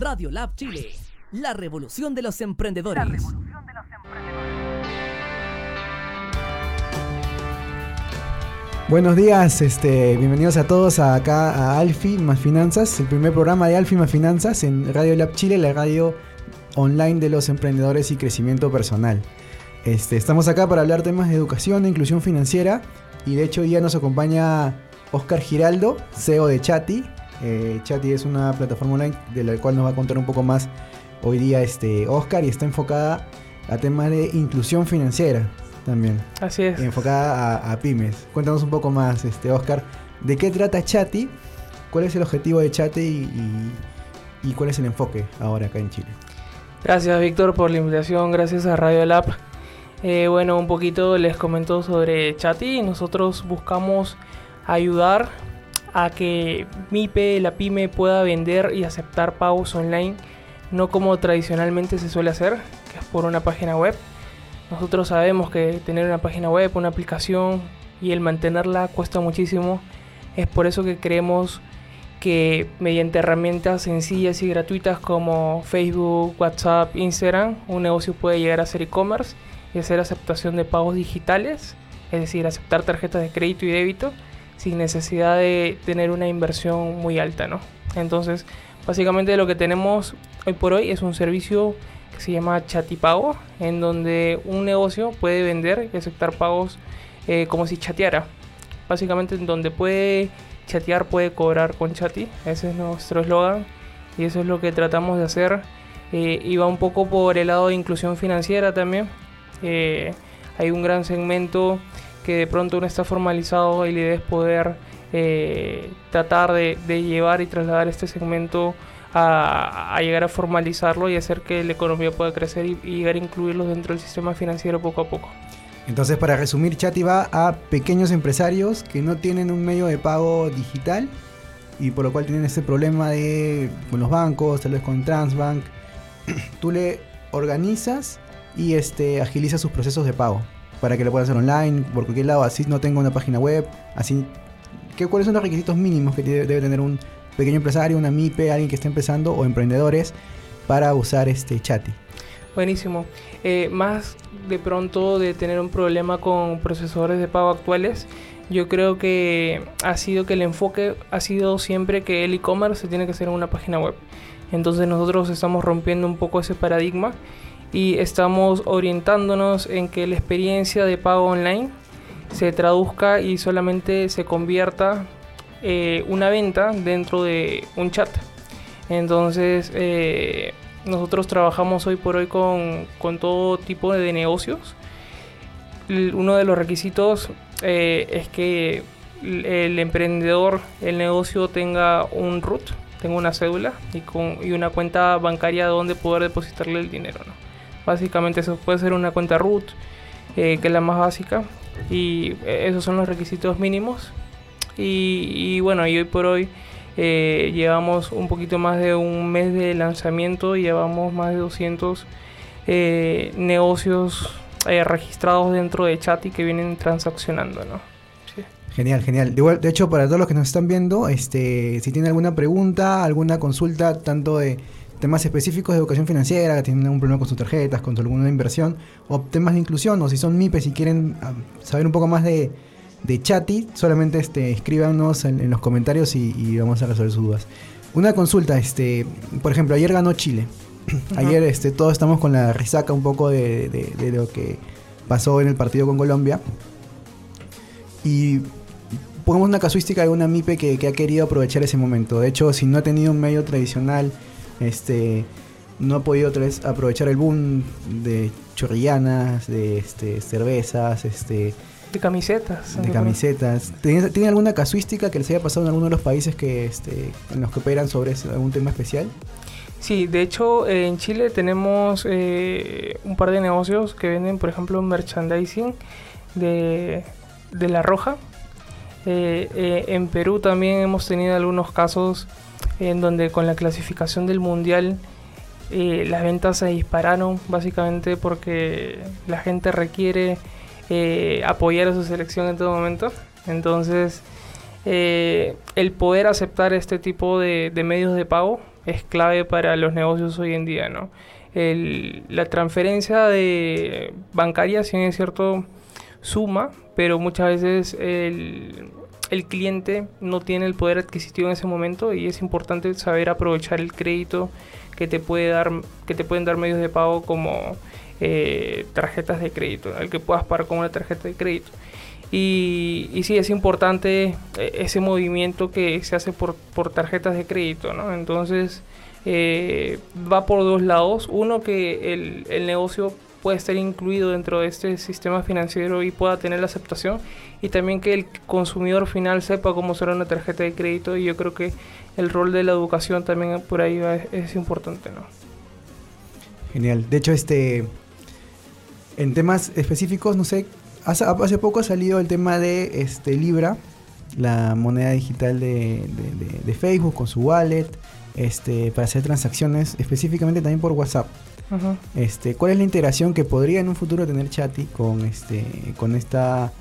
Radio Lab Chile, la revolución de los emprendedores. Buenos días, este, bienvenidos a todos acá a Alfi más Finanzas, el primer programa de Alfi más Finanzas en Radio Lab Chile, la radio online de los emprendedores y crecimiento personal. Este, estamos acá para hablar temas de educación e inclusión financiera y de hecho hoy día nos acompaña Oscar Giraldo, CEO de Chati. Eh, es una plataforma online de la cual nos va a contar un poco más hoy día este Oscar y está enfocada a temas de inclusión financiera también. Así es. Enfocada a, pymes. Cuéntanos un poco más, este Oscar, ¿de qué trata Chati? ¿Cuál es el objetivo de Chati y, y, cuál es el enfoque ahora acá en Chile? Gracias Víctor por la invitación, gracias a Radio Lab. Eh, bueno, un poquito les comento sobre Chati. Nosotros buscamos ayudar a que MIPE, la pyme, pueda vender y aceptar pagos online, no como tradicionalmente se suele hacer, que es por una página web, nosotros sabemos que tener una página web, una aplicación y el mantenerla cuesta muchísimo. Es por eso que creemos que mediante herramientas sencillas y gratuitas como Facebook, WhatsApp, Instagram, un negocio puede llegar a ser e-commerce y hacer aceptación de pagos digitales, es decir, aceptar tarjetas de crédito y débito sin necesidad de tener una inversión muy alta, ¿no? Entonces, básicamente lo que tenemos hoy por hoy es un servicio se llama Chatipago, en donde un negocio puede vender y aceptar pagos eh, como si chateara. Básicamente en donde puede chatear puede cobrar con Chati, ese es nuestro eslogan y eso es lo que tratamos de hacer. Eh, y va un poco por el lado de inclusión financiera también. Eh, hay un gran segmento que de pronto no está formalizado y la idea es poder tratar de, de llevar y trasladar este segmento a, llegar a formalizarlo y hacer que la economía pueda crecer y, llegar a incluirlos dentro del sistema financiero poco a poco. Entonces, para resumir, Chati va a pequeños empresarios que no tienen un medio de pago digital y por lo cual tienen ese problema de con los bancos, tal vez con Transbank. Tú le organizas y este, agilizas sus procesos de pago para que lo puedan hacer online, por cualquier lado, así no tengo una página web, así... ¿qué, ¿Cuáles son los requisitos mínimos que debe tener un pequeño empresario, una MIPE, alguien que esté empezando o emprendedores para usar este Chati. Buenísimo. Eh, más de pronto de tener un problema con procesadores de pago actuales, yo creo que ha sido que el enfoque ha sido siempre que el e-commerce se tiene que hacer en una página web. Entonces nosotros estamos rompiendo un poco ese paradigma y estamos orientándonos en que la experiencia de pago online se traduzca y solamente se convierta eh, una venta dentro de un chat. Entonces, eh, nosotros trabajamos hoy por hoy con, todo tipo de negocios. Uno de los requisitos eh, es que el emprendedor, el negocio tenga un root, tenga una cédula y, con, y una cuenta bancaria donde poder depositarle el dinero. Básicamente eso puede ser una cuenta root, que es la más básica, y esos son los requisitos mínimos y, bueno, y hoy por hoy eh, llevamos un poquito más de un mes de lanzamiento y llevamos más de 200 eh, negocios eh, registrados dentro de Chati que vienen transaccionando, ¿no? Genial, genial. De, de, hecho, para todos los que nos están viendo, este, si tienen alguna pregunta, alguna consulta, tanto de temas específicos de educación financiera, que tienen algún problema con sus tarjetas, con alguna inversión, o temas de inclusión, o si son MIPES y quieren ah, saber un poco más de, de Chati, solamente este, escríbanos en, los comentarios y, vamos a resolver sus dudas. Una consulta, este, por ejemplo, ayer ganó Chile. Ayer este, todos estamos con la resaca un poco de, lo que pasó en el partido con Colombia. Y pongamos una casuística de una MIPE que, ha querido aprovechar ese momento. De hecho, si no ha tenido un medio tradicional, este, no ha podido aprovechar el boom de chorrillanas, de este, cervezas, este, de camisetas. De camisetas. ¿Tiene, alguna casuística que les haya pasado en alguno de los países que este, en los que operan sobre algún tema especial? Sí, de hecho en Chile tenemos eh, un par de negocios que venden, por ejemplo, merchandising de, La Roja. Eh, eh, en Perú también hemos tenido algunos casos en donde con la clasificación del mundial las ventas se dispararon básicamente porque la gente requiere eh, apoyar a su selección en todo momento. Entonces, eh, el poder aceptar este tipo de, medios de pago es clave para los negocios hoy en día, ¿no? la transferencia de bancaria, si es cierto, suma, pero muchas veces el, el cliente no tiene el poder adquisitivo en ese momento y es importante saber aprovechar el crédito que te puede dar que te pueden dar medios de pago como eh, tarjetas de crédito al que puedas pagar con una tarjeta de crédito. Y, y sí es importante eh, ese movimiento que se hace por, tarjetas de crédito entonces eh, va por dos lados. Uno que el, el negocio puede estar incluido dentro de este sistema financiero y pueda tener la aceptación y también que el consumidor final sepa cómo será una tarjeta de crédito y yo creo que el rol de la educación también por ahí es, importante, ¿no? Genial. De hecho, este en temas específicos, no sé, hace, hace poco ha salido el tema de este Libra, la moneda digital de, de, Facebook con su wallet, este, para hacer transacciones específicamente también por WhatsApp. Este, ¿cuál es la integración que podría en un futuro tener Chati con este, con esta,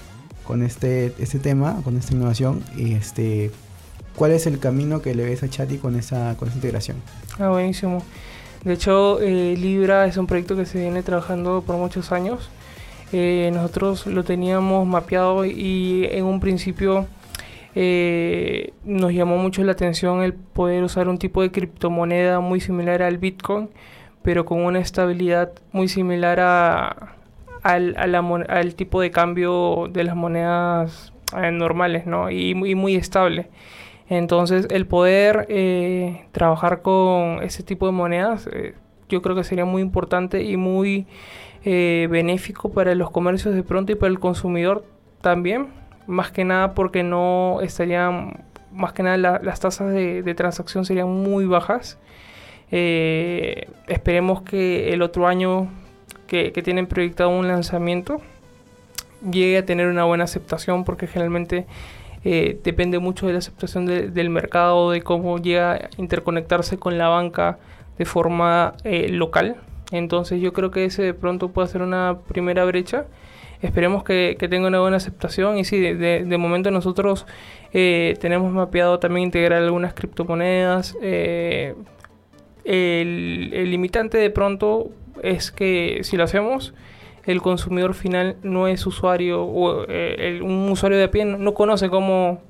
con este, este tema, con esta innovación y este, cuál es el camino que le ves a Chati con esa, con esa integración? Ah, buenísimo. De hecho, eh, Libra es un proyecto que se viene trabajando por muchos años. Eh, nosotros lo teníamos mapeado y en un principio eh, nos llamó mucho la atención el poder usar un tipo de criptomoneda muy similar al Bitcoin pero con una estabilidad muy similar a, al, al, tipo de cambio de las monedas eh, normales, ¿no? Y muy, estable. Entonces, el poder eh, trabajar con ese tipo de monedas, eh, yo creo que sería muy importante y muy benéfico para los comercios de pronto y para el consumidor también. Más que nada porque no estarían, más que nada las tasas de transacción serían muy bajas eh, esperemos que el otro año que, tienen proyectado un lanzamiento llegue a tener una buena aceptación porque generalmente eh, depende mucho de la aceptación del mercado, de cómo llega a interconectarse con la banca de forma eh, local. Entonces yo creo que ese de pronto puede ser una primera brecha. Esperemos que, tenga una buena aceptación y sí, de, momento nosotros tenemos mapeado también integrar algunas criptomonedas, el, limitante de pronto es que si lo hacemos, el consumidor final no es usuario o eh, un usuario de a pie no, conoce cómo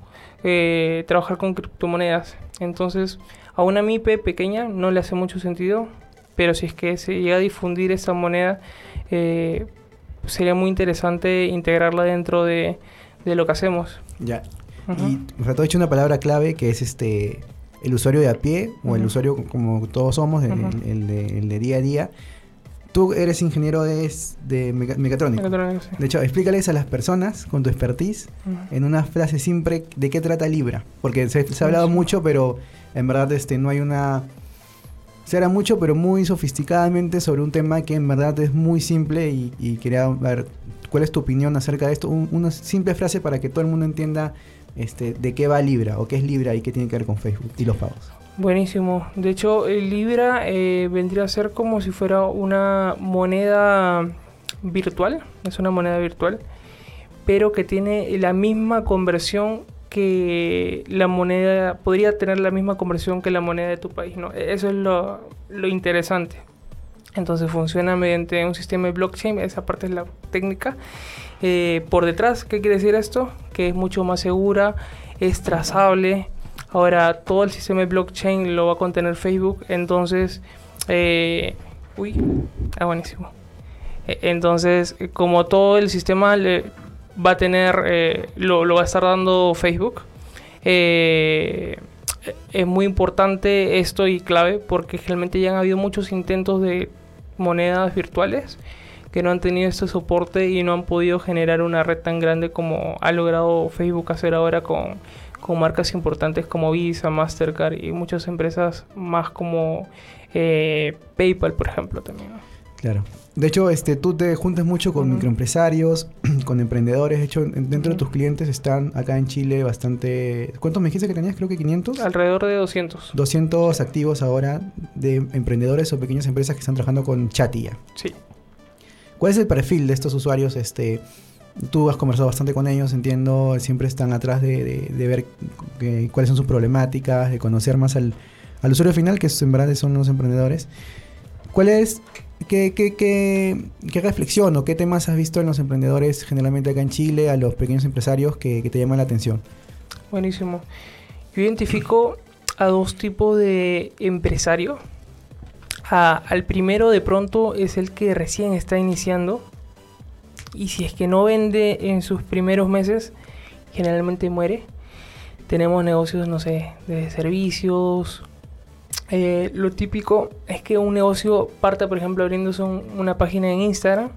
eh, trabajar con criptomonedas. Entonces, a una MIPE pequeña no le hace mucho sentido, pero si es que se llega a difundir esa moneda, eh, sería muy interesante integrarla dentro de, lo que hacemos. Ya. Y me faltó dicho una palabra clave que es este el usuario de a pie o el usuario como todos somos, el, de, día a día. Tú eres ingeniero de, de mecatrónica. De hecho, explícales a las personas con tu expertise en una frase simple de qué trata Libra. Porque se, ha hablado mucho, pero en verdad este, no hay una... Se habla mucho, pero muy sofisticadamente sobre un tema que en verdad es muy simple y, quería ver cuál es tu opinión acerca de esto. una simple frase para que todo el mundo entienda este, de qué va Libra o qué es Libra y qué tiene que ver con Facebook y los pagos. Buenísimo. De hecho, Libra eh, vendría a ser como si fuera una moneda virtual, es una moneda virtual, pero que tiene la misma conversión que la moneda, podría tener la misma conversión que la moneda de tu país, ¿no? Eso es lo, lo interesante. Entonces funciona mediante un sistema de blockchain, esa parte es la técnica. Eh, por detrás, ¿qué quiere decir esto? Que es mucho más segura, es trazable. Ahora todo el sistema de blockchain lo va a contener Facebook, entonces... Eh, uy, ah, buenísimo. E, entonces, como todo el sistema le va a tener, eh, lo, va a estar dando Facebook, es muy importante esto y clave porque realmente ya han habido muchos intentos de monedas virtuales que no han tenido este soporte y no han podido generar una red tan grande como ha logrado Facebook hacer ahora con, con marcas importantes como Visa, Mastercard y muchas empresas más como eh, PayPal, por ejemplo, también. Claro. De hecho, este, tú te juntas mucho con microempresarios, con emprendedores. De hecho, dentro de tus clientes están acá en Chile bastante... ¿Cuántos me dijiste que tenías? Creo que 500. Alrededor de 200. 200 activos ahora de emprendedores o pequeñas empresas que están trabajando con Chatia. Sí. ¿Cuál es el perfil de estos usuarios? Este, tú has conversado bastante con ellos, entiendo, siempre están atrás de, ver cuáles son sus problemáticas, de conocer más al, al usuario final, que en verdad son los emprendedores. ¿Cuál es, qué, qué, qué, qué reflexión o qué temas has visto en los emprendedores generalmente acá en Chile, a los pequeños empresarios que, que te llaman la atención? Buenísimo. Yo identifico a dos tipos de empresario. al primero de pronto es el que recién está iniciando y si es que no vende en sus primeros meses, generalmente muere. Tenemos negocios, no sé, de servicios. Eh, lo típico es que un negocio parte, por ejemplo, abriéndose una página en Instagram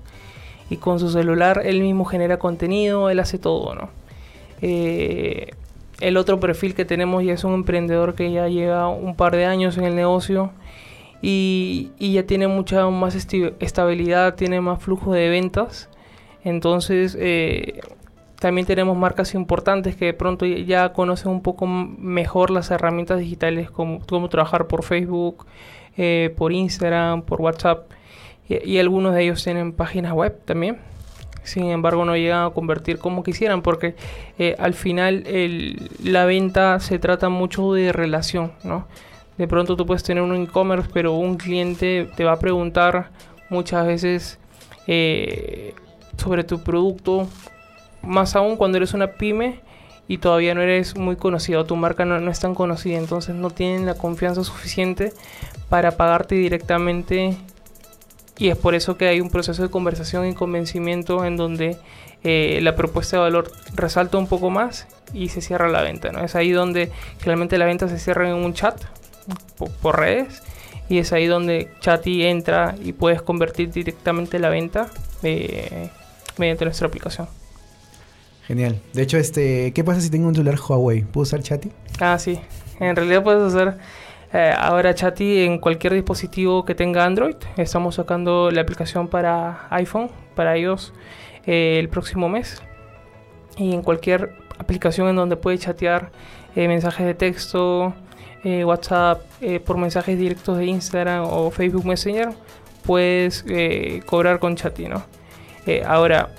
y con su celular él mismo genera contenido, él hace todo, ¿no? Eh, el otro perfil que tenemos ya es un emprendedor que ya lleva un par de años en el negocio y, y ya tiene mucha más estabilidad, tiene más flujo de ventas. Entonces, eh, también tenemos marcas importantes que de pronto ya conocen un poco mejor las herramientas digitales, como trabajar por Facebook, eh, por Instagram, por WhatsApp. Y, algunos de ellos tienen páginas web también. Sin embargo, no llegan a convertir como quisieran porque eh, al final la venta se trata mucho de relación, ¿no? De pronto tú puedes tener un e-commerce, pero un cliente te va a preguntar muchas veces eh, sobre tu producto más aún cuando eres una pyme y todavía no eres muy conocido, tu marca no, es tan conocida, entonces no tienen la confianza suficiente para pagarte directamente y es por eso que hay un proceso de conversación y convencimiento en donde eh, la propuesta de valor resalta un poco más y se cierra la venta. ¿no? Es ahí donde realmente la venta se cierra en un chat por, redes y es ahí donde Chatty entra y puedes convertir directamente la venta eh, mediante nuestra aplicación. Genial. De hecho, este, ¿qué pasa si tengo un celular Huawei? ¿Puedo usar Chatty? Ah, sí. En realidad puedes usar eh, ahora Chatty en cualquier dispositivo que tenga Android. Estamos sacando la aplicación para iPhone, para iOS, eh, el próximo mes. Y en cualquier aplicación en donde puedes chatear eh, mensajes de texto, WhatsApp, por mensajes directos de Instagram o Facebook Messenger, puedes cobrar con Chatty, ¿no? ahora,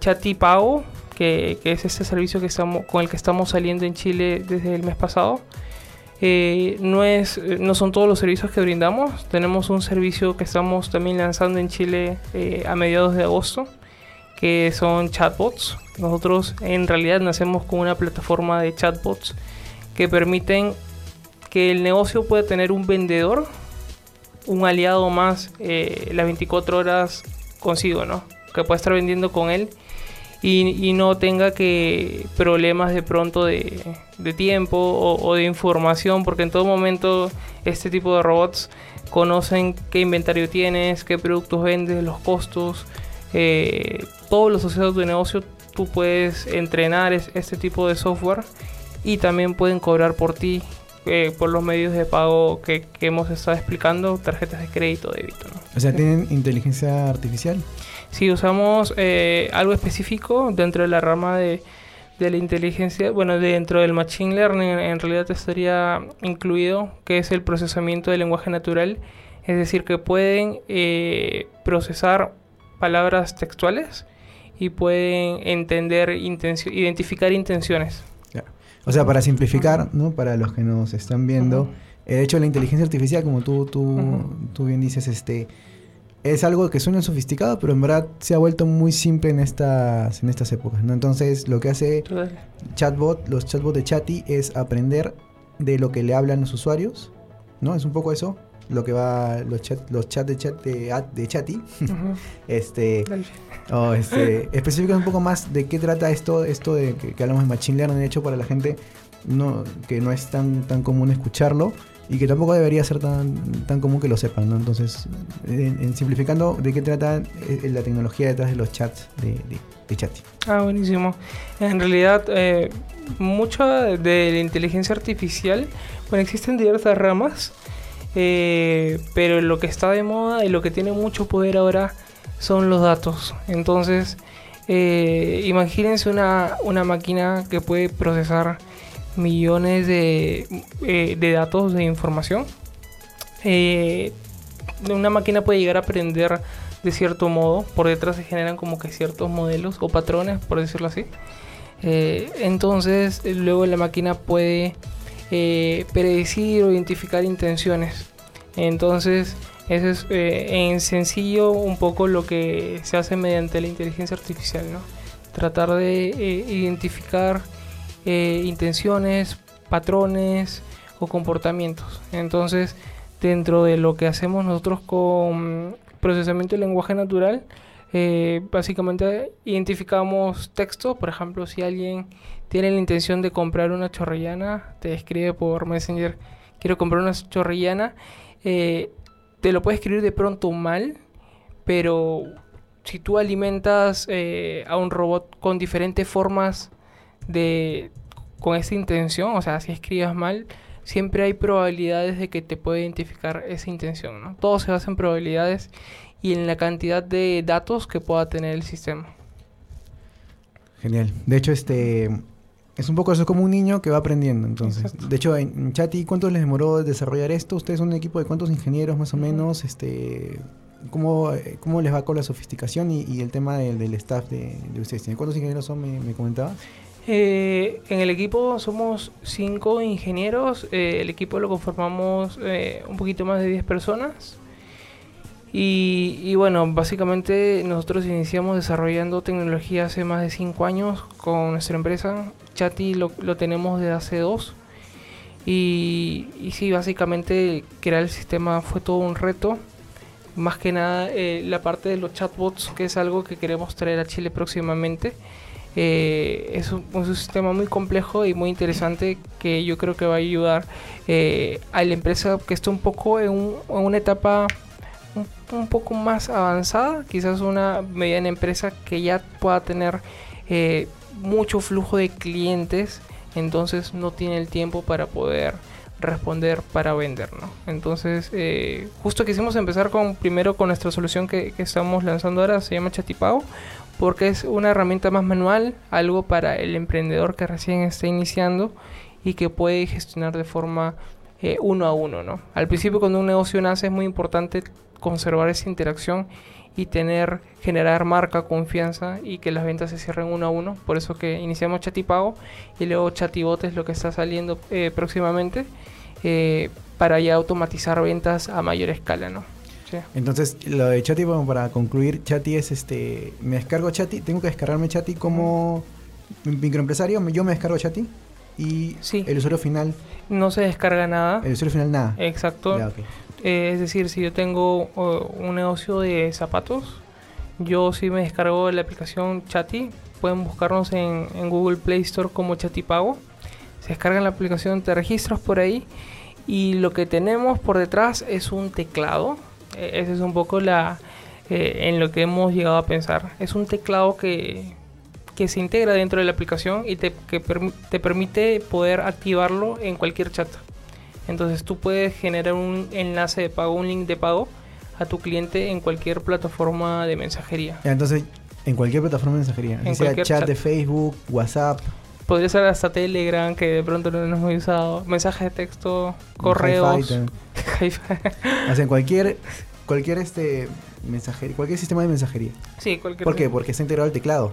Chatty Pago que, es este servicio que estamos, con el que estamos saliendo en Chile desde el mes pasado. Eh, no, es, no son todos los servicios que brindamos. Tenemos un servicio que estamos también lanzando en Chile eh, a mediados de agosto, que son chatbots. Nosotros en realidad nacemos con una plataforma de chatbots que permiten que el negocio pueda tener un vendedor, un aliado más eh, las 24 horas consigo, ¿no? Que pueda estar vendiendo con él y, no tenga que problemas de pronto de, tiempo o, de información, porque en todo momento este tipo de robots conocen qué inventario tienes, qué productos vendes, los costos, eh, todos los asociados de negocio, tú puedes entrenar este tipo de software y también pueden cobrar por ti eh, por los medios de pago que, hemos estado explicando, tarjetas de crédito, débito. O sea, ¿tienen inteligencia artificial? Si usamos eh, algo específico dentro de la rama de, la inteligencia, bueno, dentro del Machine Learning en realidad estaría incluido, que es el procesamiento del lenguaje natural, es decir, que pueden eh, procesar palabras textuales y pueden entender, identificar intenciones. O sea, para simplificar, ¿no? Para los que nos están viendo, eh, de hecho la inteligencia artificial, como tú, tú, tú bien dices, este es algo que suena sofisticado, pero en verdad se ha vuelto muy simple en estas, en estas épocas, ¿no? Entonces, lo que hace chatbot, los chatbots de Chatty es aprender de lo que le hablan los usuarios, ¿no? Es un poco eso, lo que va los chat, los chats de chat de, de Chatty. este, o este un poco más de qué trata esto, esto de que, hablamos de machine learning, de hecho para la gente no que no es tan tan común escucharlo y que tampoco debería ser tan, tan común que lo sepan, ¿no? Entonces, en, simplificando, ¿de qué trata eh, la tecnología detrás de los chats de, de, chat? Ah, buenísimo. En realidad, eh, mucho de la inteligencia artificial, bueno, existen diversas ramas, eh, pero lo que está de moda y lo que tiene mucho poder ahora son los datos. Entonces, imagínense una, una máquina que puede procesar millones de, eh, de datos de información. Eh, una máquina puede llegar a aprender de cierto modo. Por detrás se generan como que ciertos modelos o patrones, por decirlo así. Eh, entonces luego la máquina puede eh, predecir o identificar intenciones. Entonces, eso es eh, en sencillo un poco lo que se hace mediante la inteligencia artificial, ¿no? Tratar de eh, identificar intenciones, patrones o comportamientos. Entonces, dentro de lo que hacemos nosotros con procesamiento de lenguaje natural, eh, básicamente identificamos texto, por ejemplo, si alguien tiene la intención de comprar una chorrillana, te escribe por Messenger, quiero comprar una chorrillana, eh, te lo puede escribir de pronto mal, pero si tú alimentas eh, a un robot con diferentes formas de con esta intención, o sea, si escribas mal, siempre hay probabilidades de que te pueda identificar esa intención, ¿no? Todo se basa en probabilidades y en la cantidad de datos que pueda tener el sistema. Genial. De hecho, este es un poco eso como un niño que va aprendiendo. Entonces, de hecho, en Chati, ¿cuánto les demoró desarrollar esto? Ustedes son un equipo de cuántos ingenieros más o menos. Este, ¿cómo, ¿Cómo les va con la sofisticación y, el tema del, staff de, ustedes? ¿Cuántos ingenieros son? Me, me comentabas. Eh, en el equipo somos cinco ingenieros. Eh, el equipo lo conformamos eh, un poquito más de 10 personas. Y, bueno, básicamente nosotros iniciamos desarrollando tecnología hace más de 5 años con nuestra empresa. Chati lo, tenemos desde hace 2. Y, sí, básicamente crear el sistema fue todo un reto. Más que nada eh, la parte de los chatbots, que es algo que queremos traer a Chile próximamente. Eh, es, un, sistema muy complejo y muy interesante que yo creo que va a ayudar eh, a la empresa que está un poco en, en una etapa un, poco más avanzada, quizás una mediana empresa que ya pueda tener eh, mucho flujo de clientes, entonces no tiene el tiempo para poder responder para vender, ¿no? Entonces, eh, justo quisimos empezar con primero con nuestra solución que, estamos lanzando ahora, se llama Chatipago, porque es una herramienta más manual, algo para el emprendedor que recién está iniciando y que puede gestionar de forma eh, uno a uno, ¿no? Al principio cuando un negocio nace es muy importante conservar esa interacción y tener, generar marca, confianza y que las ventas se cierren uno a uno. Por eso que iniciamos Chatipago y luego Chatibot es lo que está saliendo eh, próximamente eh, para ya automatizar ventas a mayor escala, ¿no? Entonces, lo de Chati, para concluir, Chati es este, me descargo Chati, tengo que descargarme Chati como microempresario, yo me descargo Chati y el usuario final. No se descarga nada. El usuario final nada. Exacto. Eh, es decir, si yo tengo un negocio de zapatos, yo sí me descargo la aplicación Chati. Pueden buscarnos en, Google Play Store como Chati Pago. Se descargan la aplicación, te registras por ahí. Y lo que tenemos por detrás es un teclado. E, ese es un poco la eh, en lo que hemos llegado a pensar. Es un teclado que, que se integra dentro de la aplicación y te, que te permite poder activarlo en cualquier chat. Entonces tú puedes generar un enlace de pago, un link de pago a tu cliente en cualquier plataforma de mensajería. entonces, en cualquier plataforma de mensajería, en sea chat, de Facebook, WhatsApp. Podría ser hasta Telegram, que de pronto no hemos usado. Mensajes de texto, correos. o sea, en cualquier, cualquier este mensajería, cualquier sistema de mensajería. Sí, cualquier. ¿Por qué? Porque está integrado el teclado.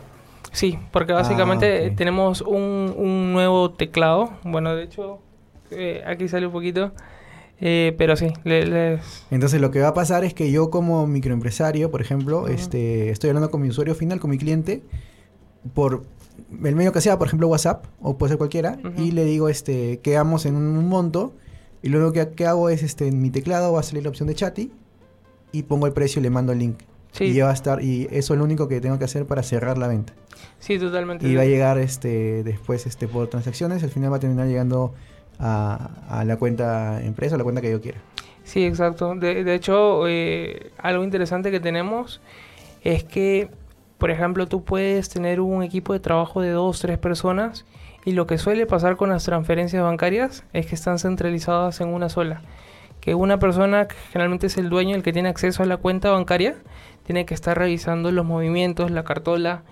Sí, porque básicamente ah, tenemos un, un nuevo teclado. Bueno, de hecho, eh, aquí sale un poquito. Eh, pero sí, entonces lo que va a pasar es que yo como microempresario, por ejemplo, este, estoy hablando con mi usuario final, con mi cliente, por el medio que sea, por ejemplo WhatsApp, o puede ser cualquiera, y le digo este, quedamos en un monto, y luego que, que, hago es este, en mi teclado va a salir la opción de chat y pongo el precio y le mando el link. Y ya va a estar, y eso es lo único que tengo que hacer para cerrar la venta. Sí, totalmente. Y va a llegar este después este por transacciones, al final va a terminar llegando a, la cuenta empresa, a la cuenta que yo quiera. Sí, exacto. De, hecho, eh, algo interesante que tenemos es que, por ejemplo, tú puedes tener un equipo de trabajo de dos, tres personas y lo que suele pasar con las transferencias bancarias es que están centralizadas en una sola. Que una persona, que generalmente es el dueño, el que tiene acceso a la cuenta bancaria, tiene que estar revisando los movimientos, la cartola,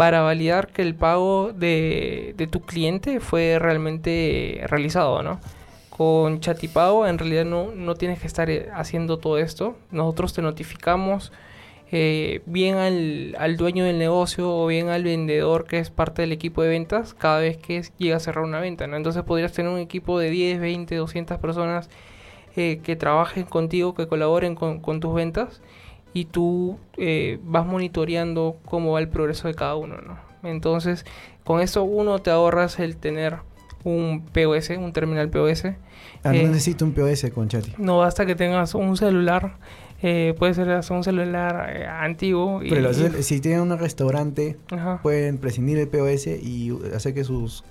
para validar que el pago de, tu cliente fue realmente realizado, ¿no? Con Chatipago en realidad no, no tienes que estar eh, haciendo todo esto. Nosotros te notificamos eh, bien al, al, dueño del negocio o bien al vendedor que es parte del equipo de ventas cada vez que llega a cerrar una venta. ¿no? Entonces podrías tener un equipo de 10, 20, 200 personas eh, que trabajen contigo, que colaboren con, con tus ventas y tú eh, vas monitoreando cómo va el progreso de cada uno. ¿no? Entonces con eso uno te ahorras el tener un POS, un terminal POS. Ah, no necesito un POS con Chati. No basta que tengas un celular eh, puede ser un celular eh, antiguo. Pero si tienen un restaurante, pueden prescindir el POS y hacer que sus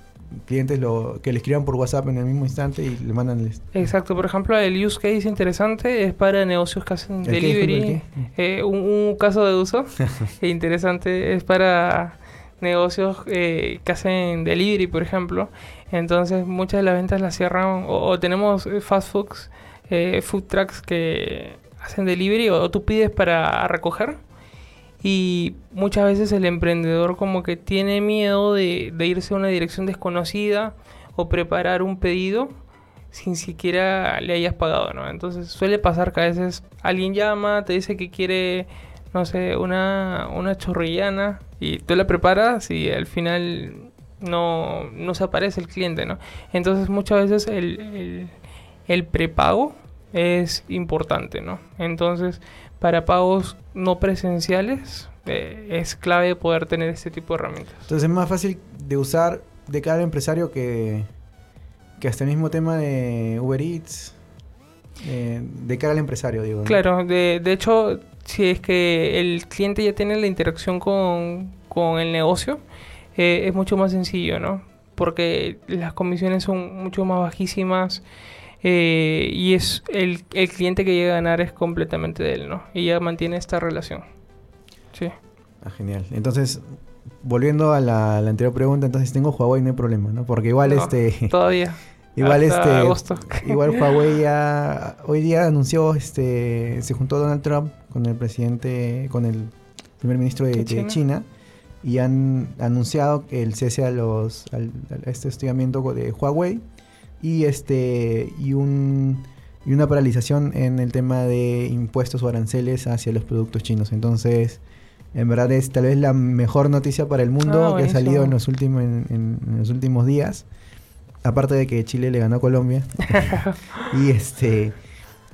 clientes lo que le escriban por WhatsApp en el mismo instante y le mandan el... Exacto, por ejemplo, el use case interesante es para negocios que hacen delivery. Eh, un, caso de uso interesante es para negocios que hacen delivery, por ejemplo. Entonces, muchas de las ventas las cierran o, tenemos fast foods, food trucks que hacen delivery o, tú pides para recoger. Y muchas veces el emprendedor como que tiene miedo de, irse a una dirección desconocida o preparar un pedido sin siquiera le hayas pagado, ¿no? Entonces suele pasar que a veces alguien llama, te dice que quiere, no sé, una, una chorrillana y tú la preparas y al final no, no se aparece el cliente, ¿no? Entonces muchas veces el, el, el prepago es importante, ¿no? Entonces, para pagos no presenciales eh, es clave poder tener este tipo de herramientas. Entonces es más fácil de usar de cada empresario que, que hasta el mismo tema de Uber Eats, eh, de cara al empresario, digo. Claro, de, de, hecho, si es que el cliente ya tiene la interacción con, con el negocio, eh, es mucho más sencillo, ¿no? Porque las comisiones son mucho más bajísimas. Eh, y es el, el, cliente que llega a ganar es completamente de él, ¿no? Y ya mantiene esta relación. Sí. Ah, genial. Entonces, volviendo a la, anterior pregunta, entonces tengo Huawei, no hay problema, ¿no? Porque igual este... Todavía. igual este... igual Huawei ya... Hoy día anunció, este... Se juntó Donald Trump con el presidente, con el primer ministro de, China? y han anunciado el cese a los al, a este hostigamiento de Huawei y este y un y una paralización en el tema de impuestos o aranceles hacia los productos chinos. Entonces, en verdad es tal vez la mejor noticia para el mundo ah, que ha salido en los últimos en, los últimos días. Aparte de que Chile le ganó a Colombia. y este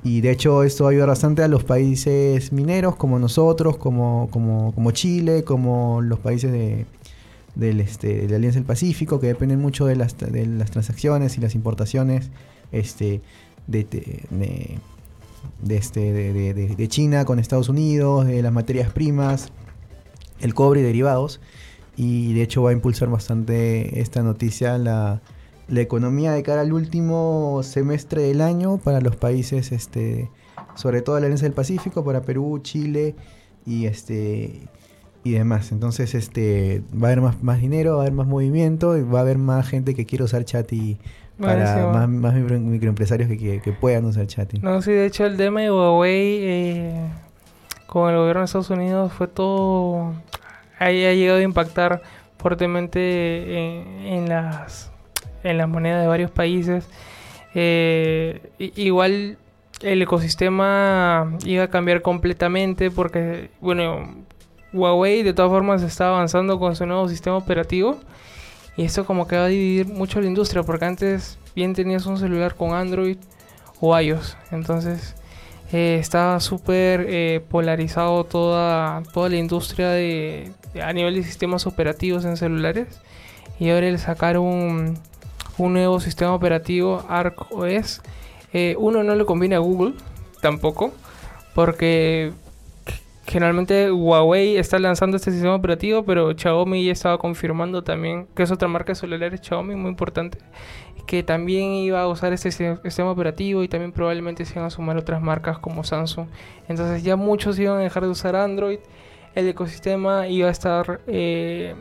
y de hecho esto ayuda bastante a los países mineros como nosotros, como, como, como Chile, como los países de, del, este, de la Alianza del Pacífico, que dependen mucho de las, de las transacciones y las importaciones este, de, de, de este, de, China con Estados Unidos, de las materias primas, el cobre y derivados. Y de hecho va a impulsar bastante esta noticia la, la economía de cara al último semestre del año para los países, este, sobre todo la Alianza del Pacífico, para Perú, Chile y este y demás. Entonces, este, va a haber más, más dinero, va a haber más movimiento y va a haber más gente que quiere usar chat y para más, más, microempresarios que, que, puedan usar chat. No, sí, de hecho el tema de Huawei eh, con el gobierno de Estados Unidos fue todo... Ahí ha llegado a impactar fuertemente en, las, en las monedas de varios países. Eh, igual el ecosistema iba a cambiar completamente porque, bueno, Huawei de todas formas está avanzando con su nuevo sistema operativo. Y esto como que va a dividir mucho la industria, porque antes bien tenías un celular con Android o iOS. Entonces eh, estaba súper eh, polarizado toda, toda la industria de, a nivel de sistemas operativos en celulares. Y ahora el sacar un, un nuevo sistema operativo, ArcOS, eh, uno no le conviene a Google tampoco, porque Generalmente Huawei está lanzando este sistema operativo, pero Xiaomi ya estaba confirmando también, que es otra marca de celulares Xiaomi muy importante, que también iba a usar este sistema operativo y también probablemente se iban a sumar otras marcas como Samsung. Entonces ya muchos iban a dejar de usar Android, el ecosistema iba a estar eh,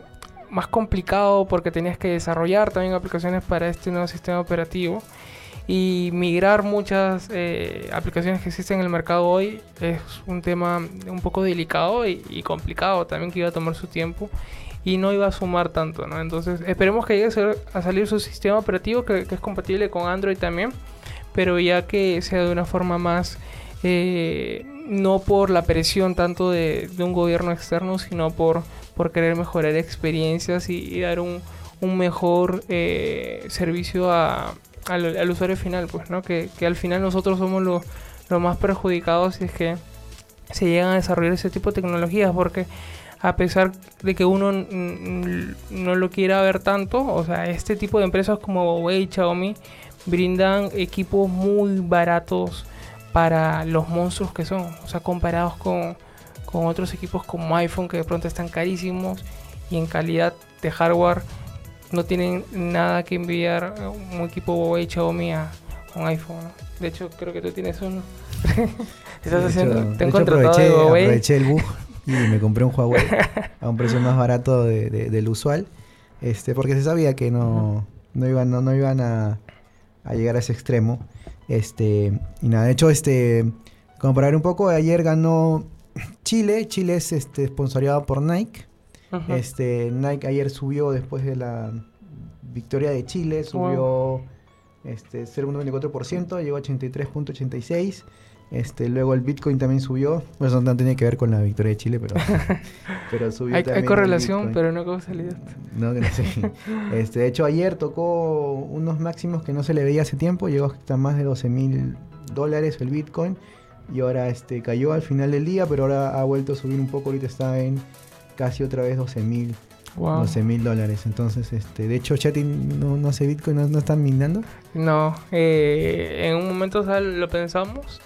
más complicado porque tenías que desarrollar también aplicaciones para este nuevo sistema operativo y migrar muchas eh, aplicaciones que existen en el mercado hoy es un tema un poco delicado y, complicado también que iba a tomar su tiempo y no iba a sumar tanto, ¿no? Entonces esperemos que llegue a, salir su sistema operativo que, es compatible con Android también, pero ya que sea de una forma más eh, no por la presión tanto de, un gobierno externo, sino por, por querer mejorar experiencias y, dar un, un mejor eh, servicio a, al, usuario final, pues, ¿no? Que, que, al final nosotros somos los, los más perjudicados si es que se llegan a desarrollar ese tipo de tecnologías, porque a pesar de que uno no lo quiera ver tanto, o sea, este tipo de empresas como Huawei y Xiaomi brindan equipos muy baratos para los monstruos que son, o sea, comparados con, con otros equipos como iPhone que de pronto están carísimos y en calidad de hardware no tienen nada que enviar un equipo Huawei Xiaomi a un iPhone. De hecho, creo que tú tienes uno. Estás haciendo. te aproveché, aproveché el bug y me compré un Huawei a un precio más barato de, del usual. Este, porque se sabía que no, no iban, no, iban a, a, llegar a ese extremo. Este, y nada, de hecho, este, como para ver un poco, ayer ganó Chile. Chile es este, sponsoriado por Nike. Este, Nike ayer subió después de la victoria de Chile, subió este, 0.24%, llegó a 83.86%. Este, luego el Bitcoin también subió. Eso no tiene que ver con la victoria de Chile, pero, pero subió hay, Hay correlación, pero no causalidad. No, no sé. Este, de hecho, ayer tocó unos máximos que no se le veía hace tiempo. Llegó hasta más de 12 mil dólares el Bitcoin. Y ahora este, cayó al final del día, pero ahora ha vuelto a subir un poco. Ahorita está en casi otra vez 12 mil. mil dólares. Entonces, este, de hecho, Chatty no, no hace Bitcoin, no, no están minando. No, eh, en un momento lo pensamos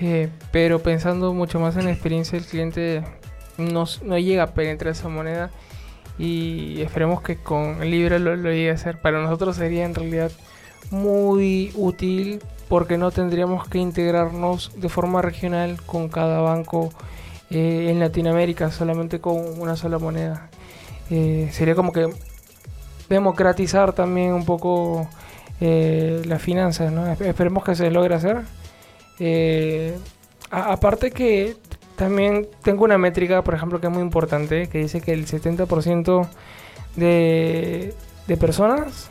eh, pero pensando mucho más en la experiencia del cliente, no, no llega a penetrar esa moneda y esperemos que con Libre lo, lo llegue a hacer. Para nosotros sería en realidad muy útil porque no tendríamos que integrarnos de forma regional con cada banco eh, en Latinoamérica, solamente con una sola moneda. Eh, sería como que democratizar también un poco las finanzas, ¿no? Esperemos que se logre hacer. Eh, aparte que también tengo una métrica, por ejemplo, que es muy importante, que dice que el 70% de, de personas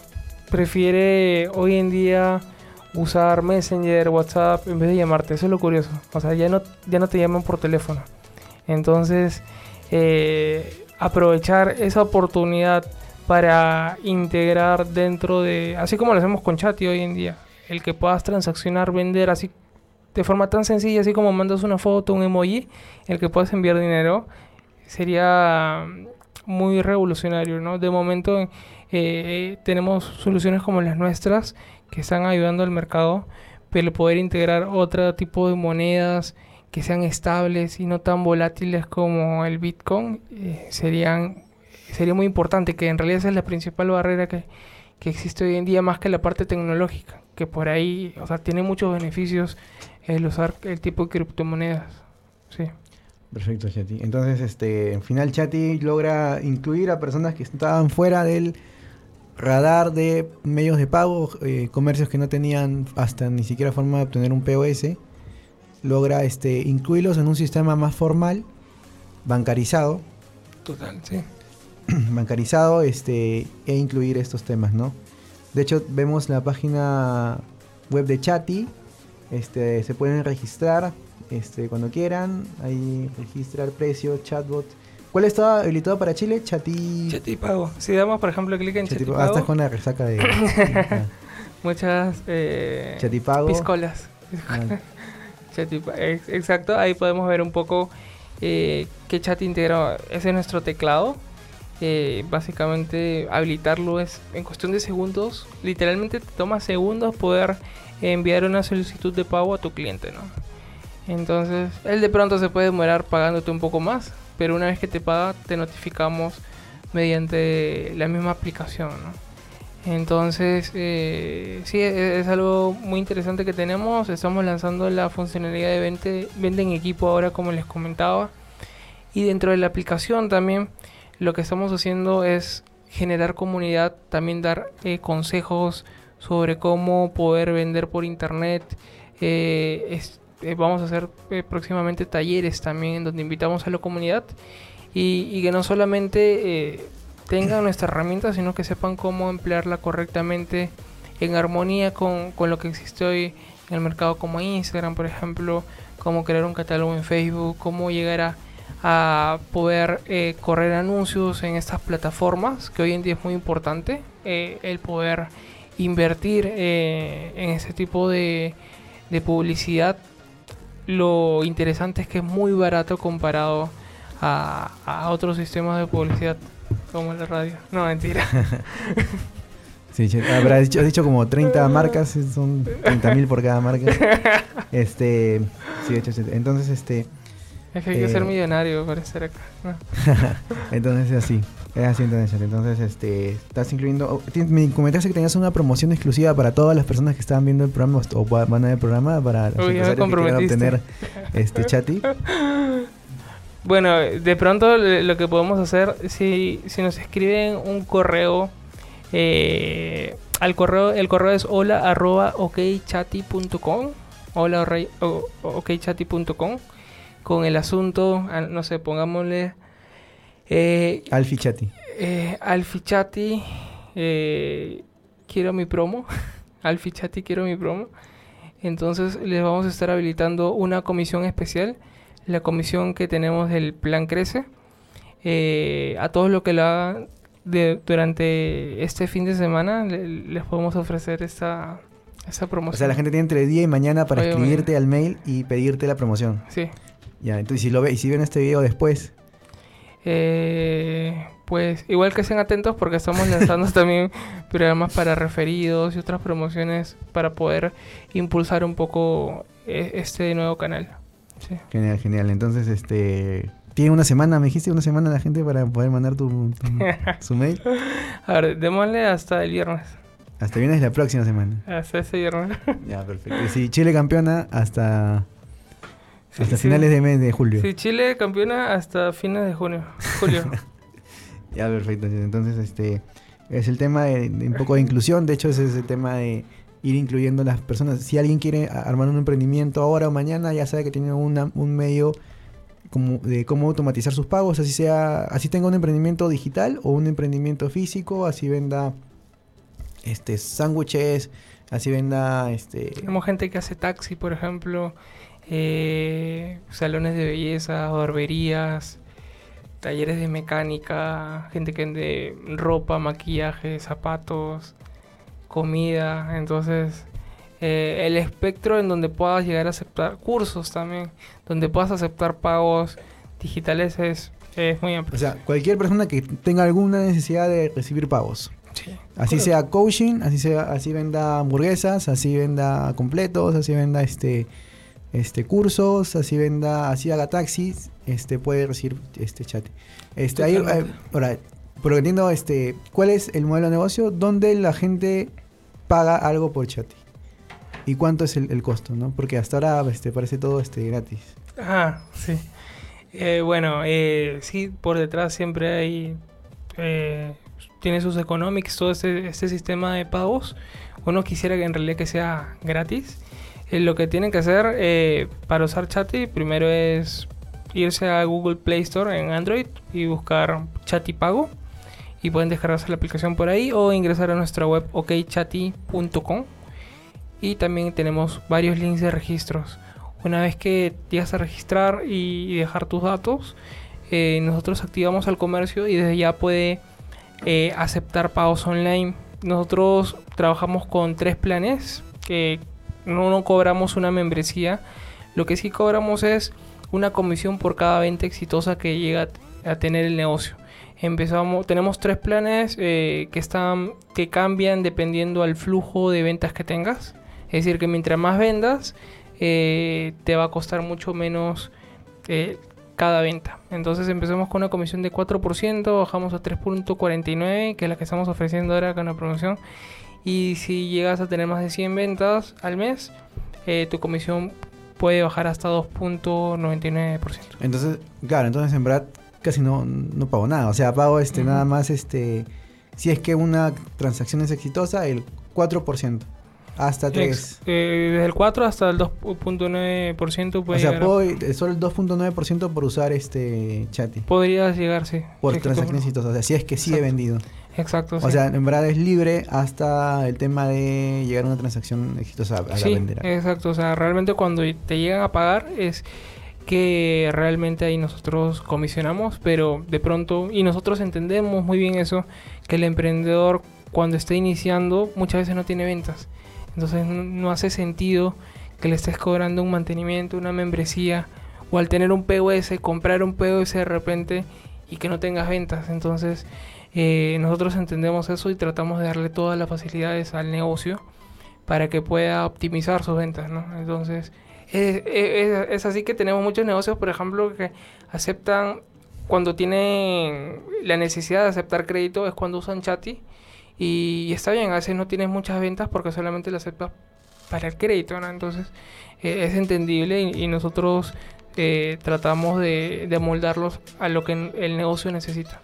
prefiere hoy en día usar Messenger, WhatsApp en vez de llamarte. Eso es lo curioso. O sea, ya no, ya no te llaman por teléfono. Entonces, eh, aprovechar esa oportunidad para integrar dentro de, así como lo hacemos con Chat hoy en día, el que puedas transaccionar, vender así de forma tan sencilla, así como mandas una foto, un emoji, el que puedas enviar dinero, sería muy revolucionario, ¿no? De momento eh, tenemos soluciones como las nuestras que están ayudando al mercado, pero poder integrar otro tipo de monedas que sean estables y no tan volátiles como el Bitcoin eh, serían sería muy importante, que en realidad esa es la principal barrera que, que existe hoy en día más que la parte tecnológica, que por ahí, o sea, tiene muchos beneficios el usar el tipo de criptomonedas. Sí. Perfecto, Chati. Entonces, este, en final, Chati logra incluir a personas que estaban fuera del radar de medios de pago, eh, comercios que no tenían hasta ni siquiera forma de obtener un POS. Logra este, incluirlos en un sistema más formal, bancarizado. Total, sí. bancarizado este, e incluir estos temas, ¿no? De hecho, vemos la página web de Chati este, se pueden registrar este, cuando quieran. Ahí registrar precio, chatbot. ¿Cuál está habilitado para Chile? Chati... Chatipago. Si damos, por ejemplo, clic en Chatipago. Ah, está con la resaca de... Muchas... Eh, Chatipago. Piscolas. Ah. Exacto. Ahí podemos ver un poco eh, qué chat integrado. Ese es nuestro teclado. Eh, básicamente habilitarlo es en cuestión de segundos. Literalmente te toma segundos poder enviar una solicitud de pago a tu cliente, ¿no? Entonces, él de pronto se puede demorar pagándote un poco más, pero una vez que te paga, te notificamos mediante la misma aplicación, ¿no? Entonces, eh, sí, es, algo muy interesante que tenemos. Estamos lanzando la funcionalidad de vente, vende en equipo ahora, como les comentaba. Y dentro de la aplicación también, lo que estamos haciendo es generar comunidad, también dar eh, consejos sobre cómo poder vender por internet. Eh, eh, vamos a hacer eh, próximamente talleres también donde invitamos a la comunidad y, que no solamente tengan nuestra herramienta, sino que sepan cómo emplearla correctamente en armonía con, con, lo que existe hoy en el mercado como Instagram, por ejemplo, cómo crear un catálogo en Facebook, cómo llegar a, a poder eh, correr anuncios en estas plataformas, que hoy en día es muy importante, eh, el poder invertir eh, en ese tipo de, de publicidad. Lo interesante es que es muy barato comparado a, a otros sistemas de publicidad como la radio. No, mentira. Sí, che, habrá dicho, has dicho como 30 marcas, son 30 mil por cada marca. Este, sí, de hecho, entonces, este, Es que hay que ser Eh. millonario para estar acá. ¿no? entonces es así, es así entonces, entonces, este, estás incluyendo, oh, me comentaste que tenías una promoción exclusiva para todas las personas que estaban viendo el programa o va- van a ver el programa para los Uy, empresarios que quieran obtener este chati. Bueno, de pronto lo que podemos hacer, si, si nos escriben un correo, eh, al correo, el correo es hola arroba okchati.com, hola okchati.com, con el asunto, no sé, pongámosle eh, Alfi Chati. eh, Alfichati, eh, quiero mi promo. Alfichati, quiero mi promo. Entonces les vamos a estar habilitando una comisión especial, la comisión que tenemos del Plan Crece. Eh, a todos los que lo hagan de- durante este fin de semana, le- les podemos ofrecer esta, esta promoción. O sea, la gente tiene entre día y mañana para Oye, escribirte al mail y pedirte la promoción. Sí. Ya, entonces si lo ve, y si ven este video después, Eh, pues igual que estén atentos porque estamos lanzando también programas para referidos y otras promociones para poder impulsar un poco eh, este nuevo canal. Sí. genial, genial. Entonces, este, tiene una semana, me dijiste una semana la gente para poder mandar tu, tu- su mail. A ver, démosle hasta el viernes. Hasta vienes la próxima semana. Hasta este viernes. Ya, perfecto. Y si Chile campeona hasta, Sí, hasta sí. finales de mes de julio. Sí, Chile campeona hasta fines de junio. Julio. Ya, perfecto. Entonces, este es el tema de, de un poco de inclusión. De hecho, ese es el tema de ir incluyendo las personas. Si alguien quiere armar un emprendimiento ahora o mañana, ya sabe que tiene una- un medio como de cómo automatizar sus pagos, así sea, así tenga un emprendimiento digital o un emprendimiento físico, así venda este sándwiches, así venda este Tenemos gente que hace taxi, por ejemplo, eh, salones de belleza, barberías, talleres de mecánica, gente que vende ropa, maquillaje, zapatos, comida. Entonces, eh, el espectro en donde puedas llegar a aceptar cursos también, donde puedas aceptar pagos digitales es, es muy amplio. o sea, cualquier persona que tenga alguna necesidad de recibir pagos. Sí. Así sea coaching, así sea, así venda hamburguesas, así venda completos, así venda este este cursos, así venda, así haga taxis, este puede recibir este chat. Este ahí, eh, ahora, por entiendo, este, ¿cuál es el modelo de negocio donde la gente paga algo por chat? ¿Y cuánto es el, costo, no? Porque hasta ahora este parece todo este gratis. Ah, sí. Eh, bueno, eh, sí, por detrás siempre hay... eh, tiene sus economics, todo este, este sistema de pagos. Uno quisiera que en realidad que sea gratis. Lo que tienen que hacer para usar Chatty primero es irse a Google Play Store en Android y buscar Chatty Pago. Y pueden descargarse la aplicación por ahí o ingresar a nuestra web okchatty.com. Y también tenemos varios links de registros. Una vez que llegas a registrar y dejar tus datos, eh, nosotros activamos al comercio y desde ya puede eh, aceptar pagos online. Nosotros trabajamos con tres planes que no, no cobramos una membresía. Lo que sí cobramos es una comisión por cada venta exitosa que llega a tener el negocio. Empezamos, tenemos tres planes eh, que están que cambian dependiendo al flujo de ventas que tengas. Es decir, que mientras más vendas, eh, te va a costar mucho menos eh, cada venta. Entonces empezamos con una comisión de 4%, bajamos a 3.49, que es la que estamos ofreciendo ahora con la promoción. Y si llegas a tener más de 100 ventas al mes, eh, tu comisión puede bajar hasta 2.99%. Entonces, claro, entonces en verdad casi no, no pago nada. O sea, pago este nada más este si es que una transacción es exitosa, el 4%. hasta 3. Eh, desde el 4 hasta el 2.9% puede O sea, a- puedo, eh, solo el 2.9% por usar este Chatty. Podría llegar, sí. Por Exacto. transacciones exitosas. O sea, si es que sí he vendido. Exacto, O sí. sea, en verdad es libre hasta el tema de llegar a una transacción exitosa a, a Sí, la vender. exacto. O sea, realmente cuando te llegan a pagar es que realmente ahí nosotros comisionamos, pero de pronto, y nosotros entendemos muy bien eso, que el emprendedor cuando está iniciando muchas veces no tiene ventas. Entonces no, hace sentido que le estés cobrando un mantenimiento, una membresía, o al tener un POS, comprar un POS de repente y que no tengas ventas. Entonces eh, nosotros entendemos eso y tratamos de darle todas las facilidades al negocio para que pueda optimizar sus ventas, ¿no? Entonces, es, es- es así que tenemos muchos negocios, por ejemplo, que aceptan, cuando tienen la necesidad de aceptar crédito, es cuando usan Chati. Y, está bien, a veces no tienes muchas ventas porque solamente lo aceptas para el crédito, ¿no? Entonces, eh, es entendible y, y nosotros eh, tratamos de, de moldarlos a lo que el negocio necesita.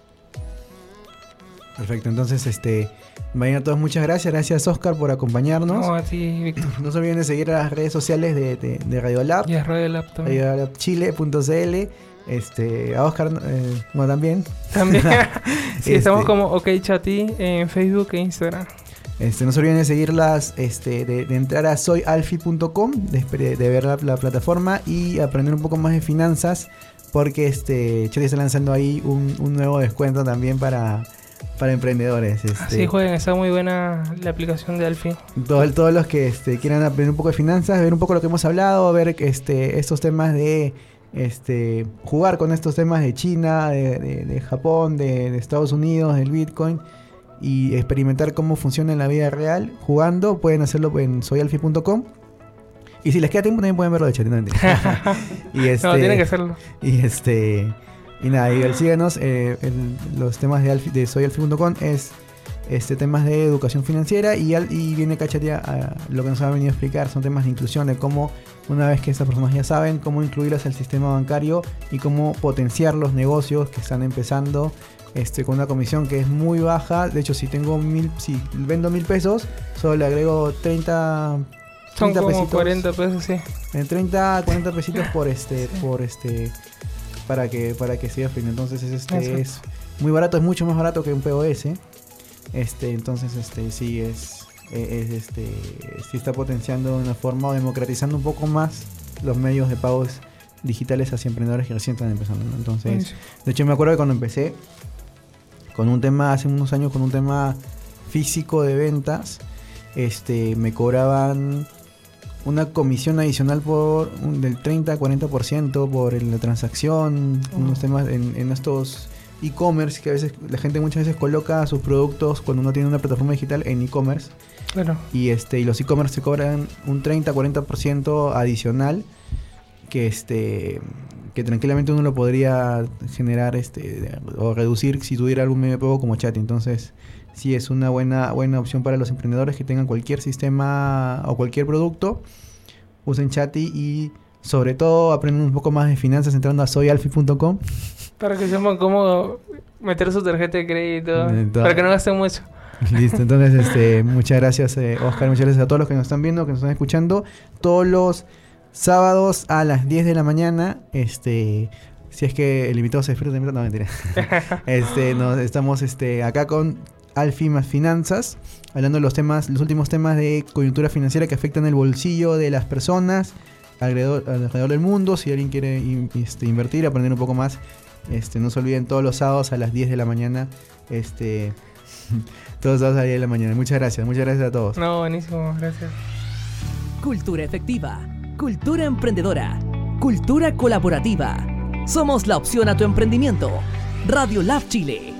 Perfecto, entonces, este, vayan a todos, muchas gracias. Gracias, Oscar, por acompañarnos. No, a ti, Víctor. No se olviden de seguir a las redes sociales de, de, de Radiolab, Y a Radio Lab también. radiolabchile.cl. Este, a Oscar, eh, bueno, también. También. sí, estamos Este- como OK Chatty en Facebook e Instagram. Este, no se olviden de seguirlas, este, de, de entrar a soyalfi.com, de, de ver la, la plataforma y aprender un poco más de finanzas, porque este Chatty está lanzando ahí un, un nuevo descuento también para, para emprendedores. Este, Así jueguen, está muy buena la aplicación de todo- todos los que este, quieran aprender un poco de finanzas, ver un poco lo que hemos hablado, ver este, estos temas de este, jugar con estos temas de China, de, de- de Japón, de, de Estados Unidos, del Bitcoin y experimentar cómo funciona en la vida real jugando, pueden hacerlo en soyalfi.com. Y si les queda tiempo también pueden verlo de chat. no, este, No, tiene que hacerlo. y este. Y nada, y síganos. eh, los temas de, Alfi- de soyalfi.com es este temas de educación financiera. Y, al- y viene Cachatia a lo que nos ha venido a explicar. Son temas de inclusión, de cómo, una vez que estas personas ya saben, cómo incluirlas al sistema bancario y cómo potenciar los negocios que están empezando. Este, con una comisión que es muy baja. De hecho, si tengo mil, si vendo mil pesos, solo le agrego 30, Son 30 como pesitos. 40 pesos, sí. En 30 a 40 pesitos por este, por este, para que, para que siga fino. Entonces es, este, es muy barato, es mucho más barato que un POS. Este, entonces este, sí es, es, este, sí está potenciando de una forma o democratizando un poco más los medios de pagos digitales hacia emprendedores que recién están empezando. ¿no? Entonces, de hecho me acuerdo que cuando empecé con un tema, hace unos años, con un tema físico de ventas, este, me cobraban una comisión adicional por un- del 30 a 40% por la transacción, Oh. unos temas en, en estos e-commerce que a veces la gente muchas veces coloca sus productos cuando uno tiene una plataforma digital en e-commerce Claro. y este y los e-commerce se cobran un 30 40% adicional que este que tranquilamente uno lo podría generar este o reducir si tuviera algún medio de pago como chat entonces sí es una buena buena opción para los emprendedores que tengan cualquier sistema o cualquier producto usen Chatty y sobre todo aprendan un poco más de finanzas entrando a soyalfi.com Para que sepan cómo meter su tarjeta de crédito. Todas- Para que no gasten mucho. Listo, entonces este, muchas gracias eh, Oscar, muchas gracias a todos los que nos están viendo, que nos están escuchando. Todos los sábados a las 10 de la mañana, este, si es que el invitado se despierta, no mentira. este, nos, estamos este, acá con Alfi más Finanzas, hablando de los temas, los últimos temas de coyuntura financiera que afectan el bolsillo de las personas alrededor, alrededor del mundo. Si alguien quiere in- este, invertir, aprender un poco más, este, no se olviden todos los sábados a las 10 de la mañana. Este, todos los sábados a las 10 de la mañana. Muchas gracias, muchas gracias a todos. No, buenísimo, gracias. Cultura efectiva, cultura emprendedora, cultura colaborativa. Somos la opción a tu emprendimiento. Radio Lab Chile.